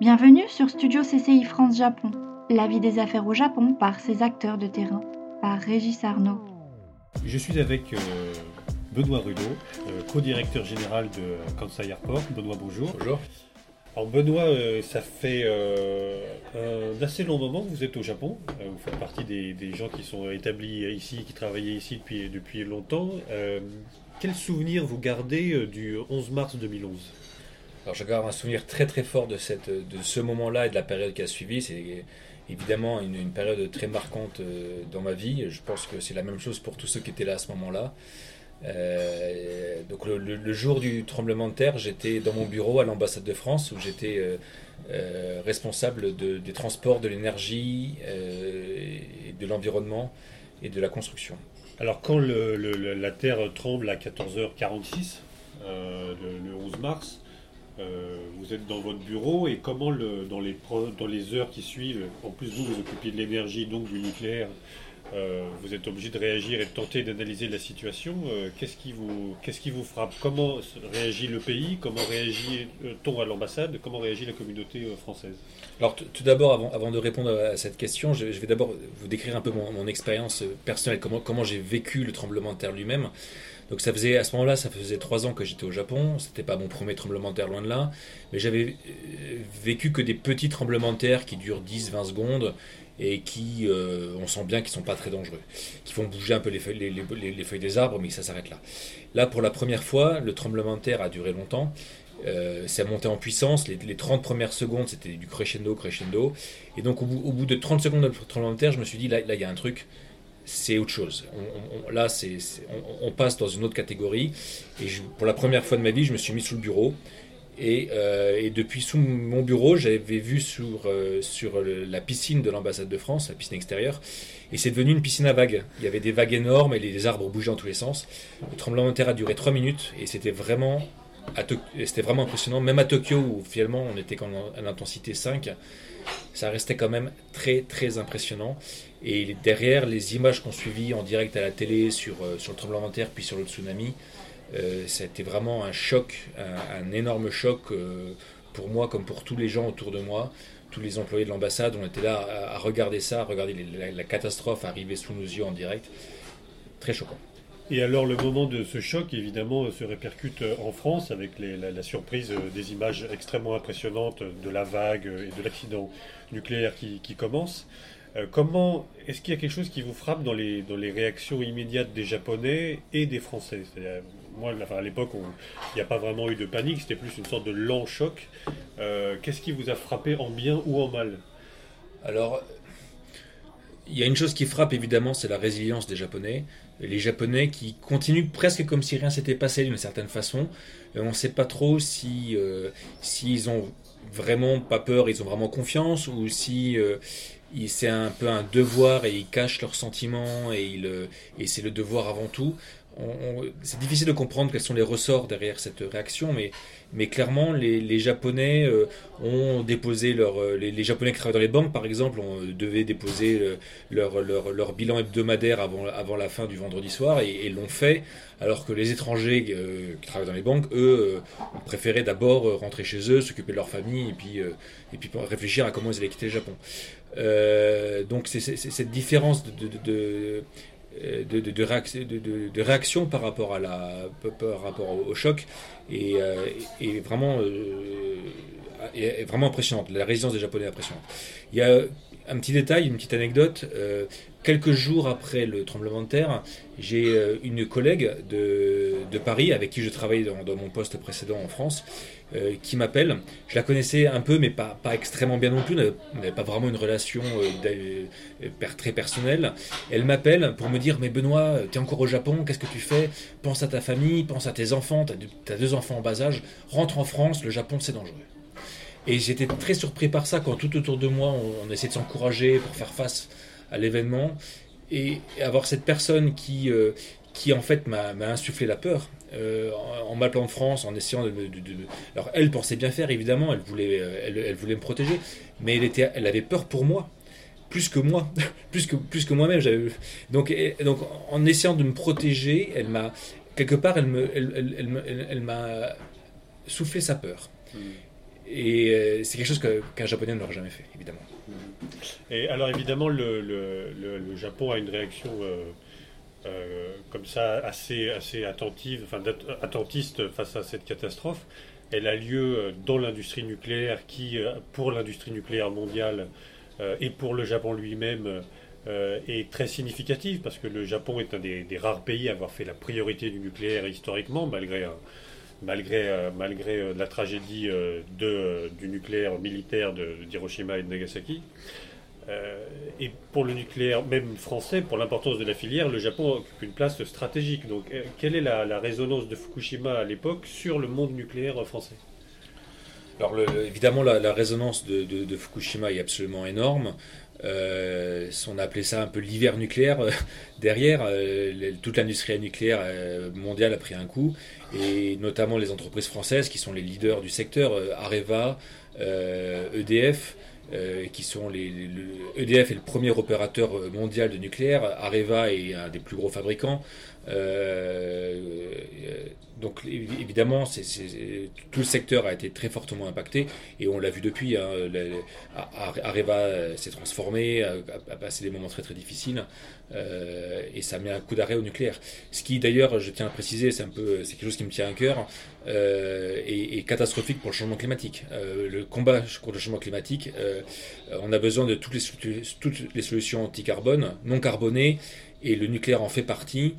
Bienvenue sur Studio CCI France Japon, la vie des affaires au Japon par ses acteurs de terrain, par Régis Arnaud. Je suis avec euh, Benoît Rudeau, euh, co-directeur général de Kansai Airport. Benoît, bonjour. Bonjour. Alors Benoît, euh, ça fait un assez long moment que vous êtes au Japon. vous faites partie des, gens qui sont établis ici, qui travaillaient ici depuis, depuis longtemps. quel souvenir vous gardez du 11 mars 2011 alors garde un souvenir très très fort de, cette, de ce moment-là et de la période qui a suivi. C'est évidemment une, période très marquante euh, dans ma vie. Je pense que c'est la même chose pour tous ceux qui étaient là à ce moment-là. Euh, donc le, jour du tremblement de terre, j'étais dans mon bureau à l'ambassade de France où j'étais euh, responsable des transports, de l'énergie, de l'environnement et de la construction. Alors quand la Terre tremble à 14h46, le, 11 mars, euh, vous êtes dans votre bureau et comment dans, les, heures qui suivent, en plus vous vous occupez de l'énergie, donc du nucléaire, euh, vous êtes obligé de réagir et de tenter d'analyser la situation. Euh, qu'est-ce qui vous frappe? Comment réagit le pays? Comment réagit-on à l'ambassade? Comment réagit la communauté française? Alors tout d'abord, avant, de répondre à cette question, je, vais d'abord vous décrire un peu mon, expérience personnelle, comment j'ai vécu le tremblement de terre lui-même. Donc ça faisait à ce moment-là, ça faisait trois ans que j'étais au Japon. C'était pas mon premier tremblement de terre loin de là, mais j'avais euh, vécu que des petits tremblements de terre qui durent 10-20 secondes et qui, euh, on sent bien qu'ils sont pas très dangereux, qui font bouger un peu les feuilles, les, des arbres, mais ça s'arrête là. Là, pour la première fois, le tremblement de terre a duré longtemps. Euh, ça monté en puissance. Les, 30 premières secondes, c'était du crescendo, crescendo. Et donc, au bout, de 30 secondes de tremblement de terre, je me suis dit, là, il y a un truc c'est autre chose. là, c'est, on, passe dans une autre catégorie. Et pour la première fois de ma vie, je me suis mis sous le bureau. Et, euh, depuis sous mon bureau, j'avais vu sur, euh, sur la piscine de l'ambassade de France, la piscine extérieure, et c'est devenu une piscine à vagues. Il y avait des vagues énormes et les arbres bougeaient dans tous les sens. Le tremblement de terre a duré 3 minutes et c'était vraiment, c'était vraiment impressionnant. Même à Tokyo, où finalement on était à l'intensité 5, ça restait quand même très très impressionnant. Et derrière, les images qu'on suivit en direct à la télé sur, euh, sur le tremblement de terre puis sur le tsunami, euh, ça a été vraiment un choc, un, énorme choc euh, pour moi comme pour tous les gens autour de moi. Tous les employés de l'ambassade, on était là à, regarder ça, à regarder la, catastrophe arriver sous nos yeux en direct. Très choquant. Et alors le moment de ce choc, évidemment, se répercute en France avec la, surprise des images extrêmement impressionnantes de la vague et de l'accident nucléaire qui, qui commence. Euh, comment est-ce qu'il y a quelque chose qui vous frappe dans les, dans les réactions immédiates des Japonais et des Français? Moi, à l'époque, il n'y a pas vraiment eu de panique, c'était plus une sorte de lent choc. Euh, qu'est-ce qui vous a frappé en bien ou en mal? Alors, il y a une chose qui frappe évidemment, c'est la résilience des Japonais. Les Japonais qui continuent presque comme si rien s'était passé d'une certaine façon. on ne sait pas trop si euh, s'ils ont vraiment pas peur, ils ont vraiment confiance, ou si c'est un peu un devoir et ils cachent leurs sentiments et, il, et c'est le devoir avant tout. C'est difficile de comprendre quels sont les ressorts derrière cette réaction, mais, mais clairement, les, Japonais euh, ont déposé leur. Euh, les, Japonais qui travaillent dans les banques, par exemple, on, devaient déposer euh, leur, leur, bilan hebdomadaire avant, avant la fin du vendredi soir et, l'ont fait, alors que les étrangers qui travaillent dans les banques, eux, ont préféré d'abord rentrer chez eux, s'occuper de leur famille et puis, et puis réfléchir à comment ils allaient quitter le Japon. donc, c'est cette différence euh, de, de, de, réaction, par rapport, à la, par rapport au, choc. Et, euh, vraiment, euh, est vraiment impressionnante. La résistance des Japonais est impressionnante. Il y a un petit détail, une petite anecdote. quelques jours après le tremblement de terre, j'ai une collègue de, Paris avec qui je travaillais dans, mon poste précédent en France euh, qui m'appelle. Je la connaissais un peu, mais pas, extrêmement bien non plus. On n'avait pas vraiment une relation euh, euh, très personnelle. Elle m'appelle pour me dire Mais Benoît, tu es encore au Japon, qu'est-ce que tu fais? Pense à ta famille, pense à tes enfants. Tu as, deux enfants en bas âge. Rentre en France, le Japon, c'est dangereux. Et j'étais très surpris par ça quand tout autour de moi, on, on essaie de s'encourager pour faire face à l'événement. Et avoir cette personne qui, qui en fait m'a insufflé la peur. Euh, en m'appelant de France, en essayant de, Alors elle pensait bien faire, évidemment, elle voulait, euh, elle, voulait me protéger, mais elle, était, elle avait peur pour moi, plus que moi, plus que, plus que moi-même. Donc, donc en essayant de me protéger, elle m'a, quelque part, elle, me, elle, elle, m'a soufflé sa peur. Hmm. Et c'est quelque chose qu'un Japonais n'aurait jamais fait, évidemment. Et alors évidemment, le, Japon a une réaction comme ça assez, assez attentive, enfin attentiste face à cette catastrophe. Elle a lieu dans l'industrie nucléaire qui, pour l'industrie nucléaire mondiale et pour le Japon lui-même, euh, est très significative parce que le Japon est un des, rares pays à avoir fait la priorité du nucléaire historiquement, malgré, euh, malgré, euh, malgré la tragédie de, du nucléaire militaire d'Hiroshima et de Nagasaki. et pour le nucléaire, même français, pour l'importance de la filière, le Japon occupe une place stratégique. Donc, quelle est la, résonance de Fukushima à l'époque sur le monde nucléaire français? Alors évidemment, la, résonance de, Fukushima est absolument énorme. Euh, on a appelé ça un peu l'hiver nucléaire euh, derrière. Euh, toute l'industrie nucléaire mondiale a pris un coup, et notamment les entreprises françaises qui sont les leaders du secteur, Areva, EDF. E qui sont les, EDF est le premier opérateur mondial de nucléaire, Areva est un des plus gros fabricants, donc évidemment, tout le secteur a été très fortement impacté et on l'a vu depuis. Hein, Areva euh, s'est transformé, a, passé des moments très très difficiles euh, et ça met un coup d'arrêt au nucléaire. Ce qui d'ailleurs, je tiens à préciser, c'est un peu, c'est quelque chose qui me tient à cœur, euh, est, catastrophique pour le changement climatique. le combat contre le changement climatique, on a besoin de toutes les, toutes les solutions anti-carbone, non carbonées, et le nucléaire en fait partie.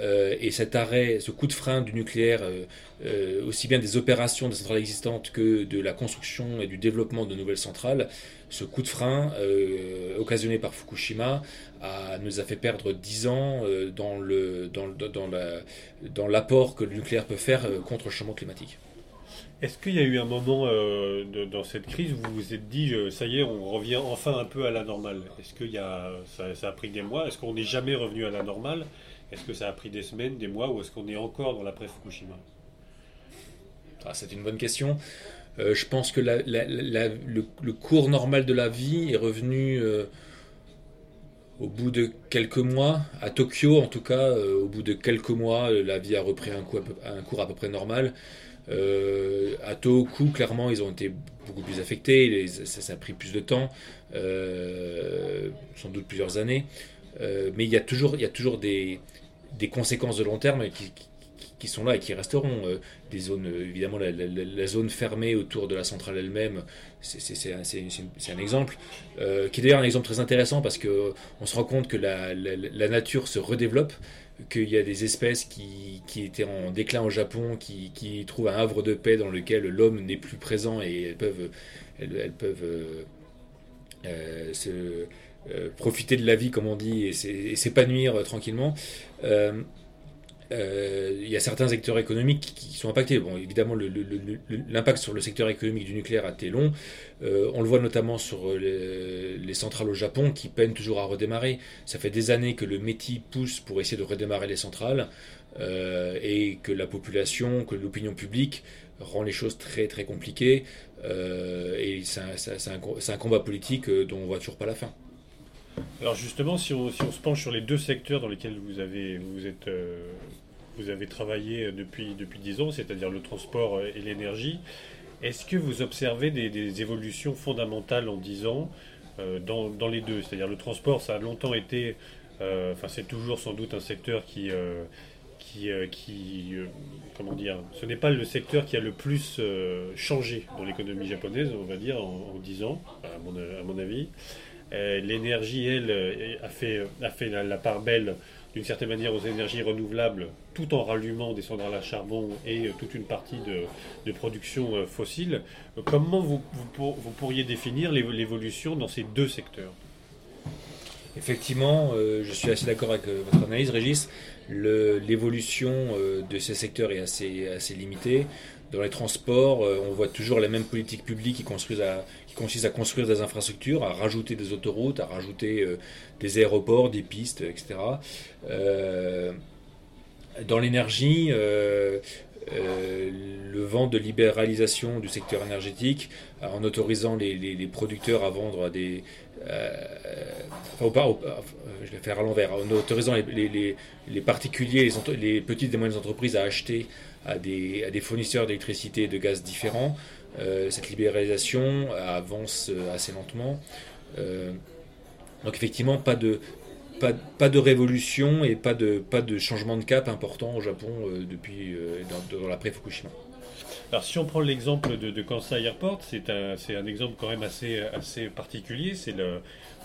Euh, et cet arrêt, ce coup de frein du nucléaire, euh, euh, aussi bien des opérations des centrales existantes que de la construction et du développement de nouvelles centrales, ce coup de frein occasionné par Fukushima nous a fait perdre 10 ans dans, l'apport que le nucléaire peut faire contre le changement climatique. Est-ce qu'il y a eu un moment dans cette crise où vous vous êtes dit, ça y est, on revient enfin un peu à la normale? Est-ce que ça, a pris des mois? Est-ce qu'on n'est jamais revenu à la normale? Est-ce que ça a pris des semaines, des mois, ou est-ce qu'on est encore dans l'après-Fukushima ah, C'est une bonne question. Euh, je pense que le, cours normal de la vie est revenu euh, au bout de quelques mois. À Tokyo, en tout cas, euh, au bout de quelques mois, la vie a repris un, cours à peu près normal. à Tohoku, clairement, ils ont été beaucoup plus affectés. ça, a pris plus de temps, sans doute plusieurs années. Mais il y a toujours, il y a toujours des, des conséquences de long terme qui, qui, sont là et qui resteront. Euh, des zones, euh, évidemment, la, zone fermée autour de la centrale elle-même, c'est un, exemple, euh, qui est d'ailleurs un exemple très intéressant parce que on se rend compte que la, nature se redéveloppe, qu'il y a des espèces qui, qui, étaient en déclin au Japon, qui, qui trouvent un havre de paix dans lequel l'homme n'est plus présent et elles peuvent, elles, peuvent se euh, profiter de la vie, comme on dit, et s'épanouir euh, tranquillement. Euh, il y a certains secteurs économiques qui sont impactés. Bon, évidemment, l'impact sur le secteur économique du nucléaire a été long. on le voit notamment sur les, centrales au Japon qui peinent toujours à redémarrer. Ça fait des années que le métier pousse pour essayer de redémarrer les centrales et que la population, que l'opinion publique rend les choses très très compliquées. et c'est un, un, combat politique dont on voit toujours pas la fin. Alors justement, si on, se penche sur les deux secteurs dans lesquels vous avez, vous êtes, euh, vous avez travaillé depuis, depuis 10 ans, c'est-à-dire le transport et l'énergie, est-ce que vous observez des, évolutions fondamentales en 10 ans euh, dans, les deux? C'est-à-dire le transport, ça a longtemps été, euh, enfin c'est toujours sans doute un secteur qui... qui, qui comment dire, ce n'est pas le secteur qui a le plus changé dans l'économie japonaise, on va dire, en, en 10 ans, à mon avis. Euh, l'énergie, elle, euh, a fait, fait la, part belle d'une certaine manière aux énergies renouvelables tout en rallumant des centrales à charbon et euh, toute une partie de, production fossile. Comment vous, vous, pourriez définir l'évolution dans ces deux secteurs? Effectivement, je suis assez d'accord avec votre analyse, Régis. L'évolution de ces secteurs est assez, assez limitée. Dans les transports, on voit toujours les mêmes politiques publiques qui construisent à, consiste à construire des infrastructures, à rajouter des autoroutes, à rajouter euh, des aéroports, des pistes, etc. Euh, dans l'énergie, euh, le vent de libéralisation du secteur énergétique, en autorisant les, producteurs à vendre à des... enfin, je vais faire à l'envers, en autorisant les, particuliers, les, petites et moyennes entreprises à acheter à des, fournisseurs d'électricité et de gaz différents, cette libéralisation avance assez lentement. donc effectivement, pas de, pas, de révolution et pas de, pas de changement de cap important au Japon depuis dans l'après-Fukushima. Alors si on prend l'exemple de, Kansai Airport, c'est un, un, exemple quand même assez, assez particulier. C'est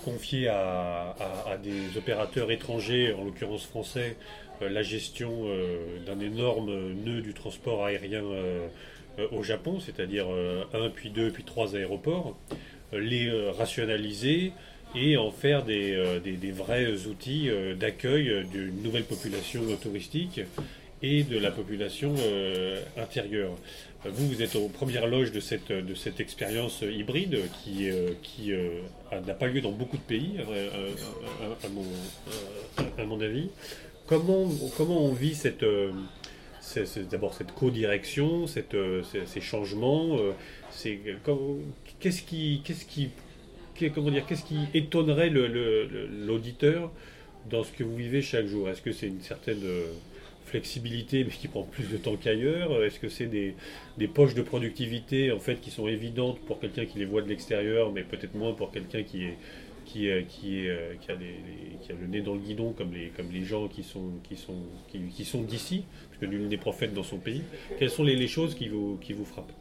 confié à, à, des opérateurs étrangers, en l'occurrence français, euh, la gestion euh, d'un énorme nœud du transport aérien euh, au Japon, c'est-à-dire un, puis deux, puis trois aéroports, les rationaliser et en faire des, des vrais outils d'accueil d'une nouvelle population touristique et de la population intérieure. Vous, vous êtes aux premières loges de cette, de cette expérience hybride qui, euh, qui euh, n'a pas lieu dans beaucoup de pays, à, mon, à mon, avis. Comment, comment on vit cette, d'abord cette co-direction, cette, ces, changements c'est, Qu'est-ce qui, qu'est-ce qui, comment dire, qu'est-ce qui étonnerait l'auditeur dans ce que vous vivez chaque jour? Est-ce que c'est une certaine flexibilité, mais qui prend plus de temps qu'ailleurs Est-ce que c'est des, poches de productivité en fait qui sont évidentes pour quelqu'un qui les voit de l'extérieur, mais peut-être moins pour quelqu'un qui est qui, est, euh, qui, a qui, a le nez dans le guidon comme les, gens qui sont, qui sont, qui, sont d'ici, parce que nul n'est prophète dans son pays. Quelles sont les, les choses qui vous, qui vous frappent?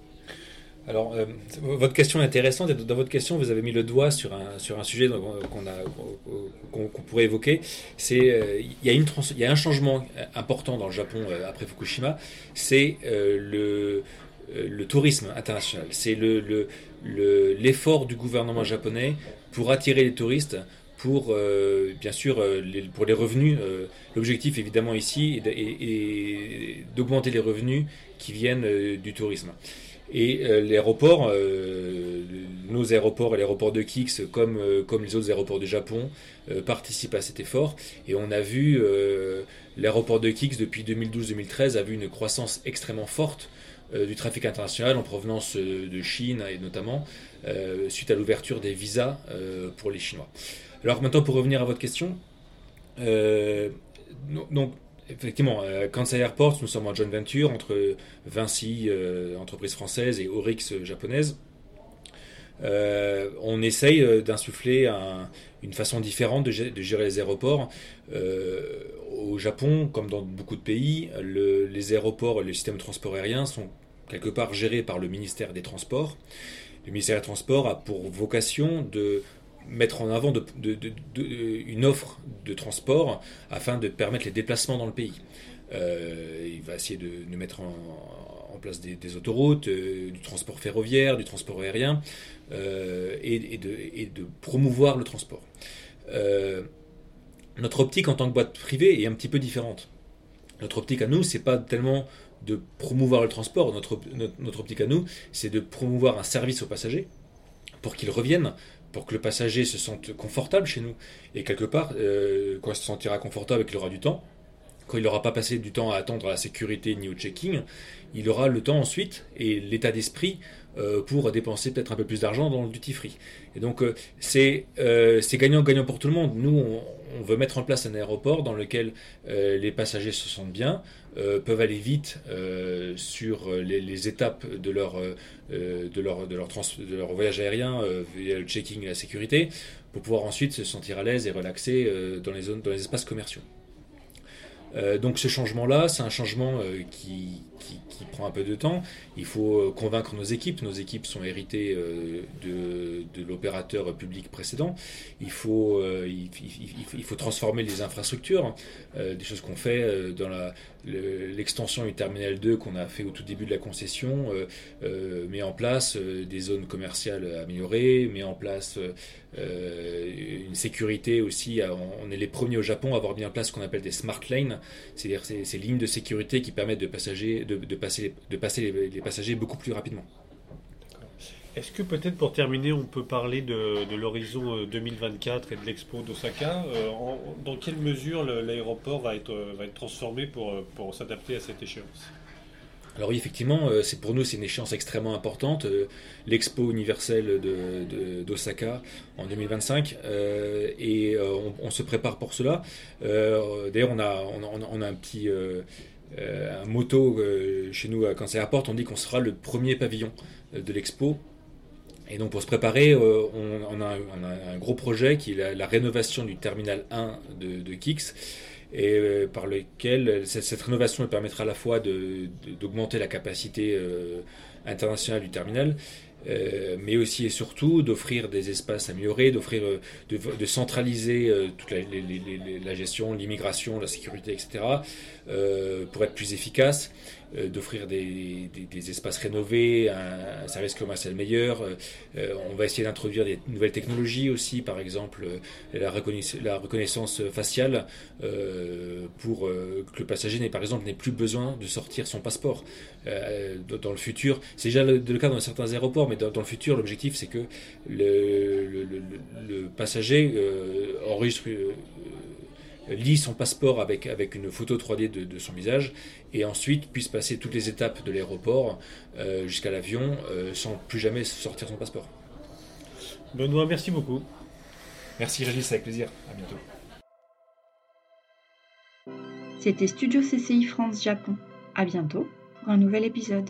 Alors, euh, votre question est intéressante. Dans votre question, vous avez mis le doigt sur un, sur un sujet qu'on qu'on pourrait évoquer. C'est euh, il, y a une il y a un changement important dans le Japon euh, après Fukushima. C'est le, le tourisme international. C'est le, l'effort le, du gouvernement japonais pour attirer les touristes pour bien sûr pour les revenus. L'objectif évidemment ici est d'augmenter les revenus qui viennent du tourisme. Et euh, l'aéroport, euh, nos aéroports et l'aéroport de Kix, comme, euh, comme les autres aéroports du Japon, participent à cet effort. Et on a vu l'aéroport de Kix depuis 2012-2013 a vu une croissance extrêmement forte du trafic international en provenance de Chine et notamment suite à l'ouverture des visas pour les Chinois. Alors maintenant pour revenir à votre question, donc effectivement, à Kansai Airport, nous sommes en joint venture entre Vinci, euh, entreprise française, et Orix, euh, japonaise. Euh, on essaye d'insuffler une façon différente de, gérer les aéroports. au Japon, comme dans beaucoup de pays, les aéroports et le système de transport aérien sont quelque part gérés par le ministère des Transports. Le ministère des Transports a pour vocation de mettre en avant une offre de transport afin de permettre les déplacements dans le pays. Euh, il va essayer de, mettre en, place des, autoroutes, euh, du transport ferroviaire, du transport aérien euh, et, de, promouvoir le transport. notre optique en tant que boîte privée est un petit peu différente. Notre optique à nous, c'est pas tellement de promouvoir le transport. Notre optique à nous, c'est de promouvoir un service aux passagers pour qu'ils reviennent pour que le passager se sente confortable chez nous. Et quelque part, euh, quand il se sentira confortable et qu'il aura du temps, quand il n'aura pas passé du temps à attendre à la sécurité ni au checking, il aura le temps ensuite et l'état d'esprit pour dépenser peut-être un peu plus d'argent dans le duty free. Et donc euh, c'est gagnant-gagnant pour tout le monde. Nous, on, veut mettre en place un aéroport dans lequel les passagers se sentent bien, peuvent aller vite sur les, étapes de leur, de leur, de leur, de leur voyage aérien via le checking et la sécurité, pour pouvoir ensuite se sentir à l'aise et relaxer dans les zones, dans les espaces commerciaux. Euh, donc ce changement-là, c'est un changement euh, qui, prend un peu de temps. Il faut euh, convaincre nos équipes. Nos équipes sont héritées de, l'opérateur public précédent. Il faut, il, faut transformer les infrastructures, des choses qu'on fait dans l'extension du terminal 2 qu'on a fait au tout début de la concession, met en place des zones commerciales améliorées, met en place une sécurité aussi. On est les premiers au Japon à avoir mis en place ce qu'on appelle des smart lanes, c'est-à-dire ces, lignes de sécurité qui permettent de, de, passer, de les, passagers beaucoup plus rapidement. Est-ce que peut-être pour terminer, on peut parler de, l'horizon 2024 euh, et de l'expo d'Osaka Dans quelle mesure l'aéroport va être, transformé pour, pour s'adapter à cette échéance? Alors oui, effectivement, euh, c'est pour nous c'est une échéance extrêmement importante, euh, l'expo universelle d'Osaka en 2025, euh, et on, se prépare pour cela. D'ailleurs, on a, on, a, un petit un moto chez nous à Kansai Airport, on dit qu'on sera le premier pavillon de l'expo. Et donc pour se préparer, on, a, un gros projet qui est la, rénovation du terminal 1 de, de Kix et par lequel cette, rénovation permettra à la fois d'augmenter la capacité internationale du terminal, euh, mais aussi et surtout d'offrir des espaces améliorés, d'offrir, euh, de, centraliser euh, toute la, gestion, l'immigration, la sécurité, etc., pour être plus efficace. D'offrir des, espaces rénovés, un, service commercial meilleur. On va essayer d'introduire des nouvelles technologies aussi, par exemple la, reconnaissance, faciale pour que le passager n'ait par exemple n'ait plus besoin de sortir son passeport. dans le futur, c'est déjà le, cas dans certains aéroports, mais dans, le futur, l'objectif c'est que le, passager enregistre lit son passeport avec, avec une photo 3D de, son visage et ensuite puisse passer toutes les étapes de l'aéroport euh, jusqu'à l'avion euh, sans plus jamais sortir son passeport. Benoît, merci beaucoup. Merci Régis, avec plaisir. À bientôt. C'était Studio CCI France Japon. À bientôt pour un nouvel épisode.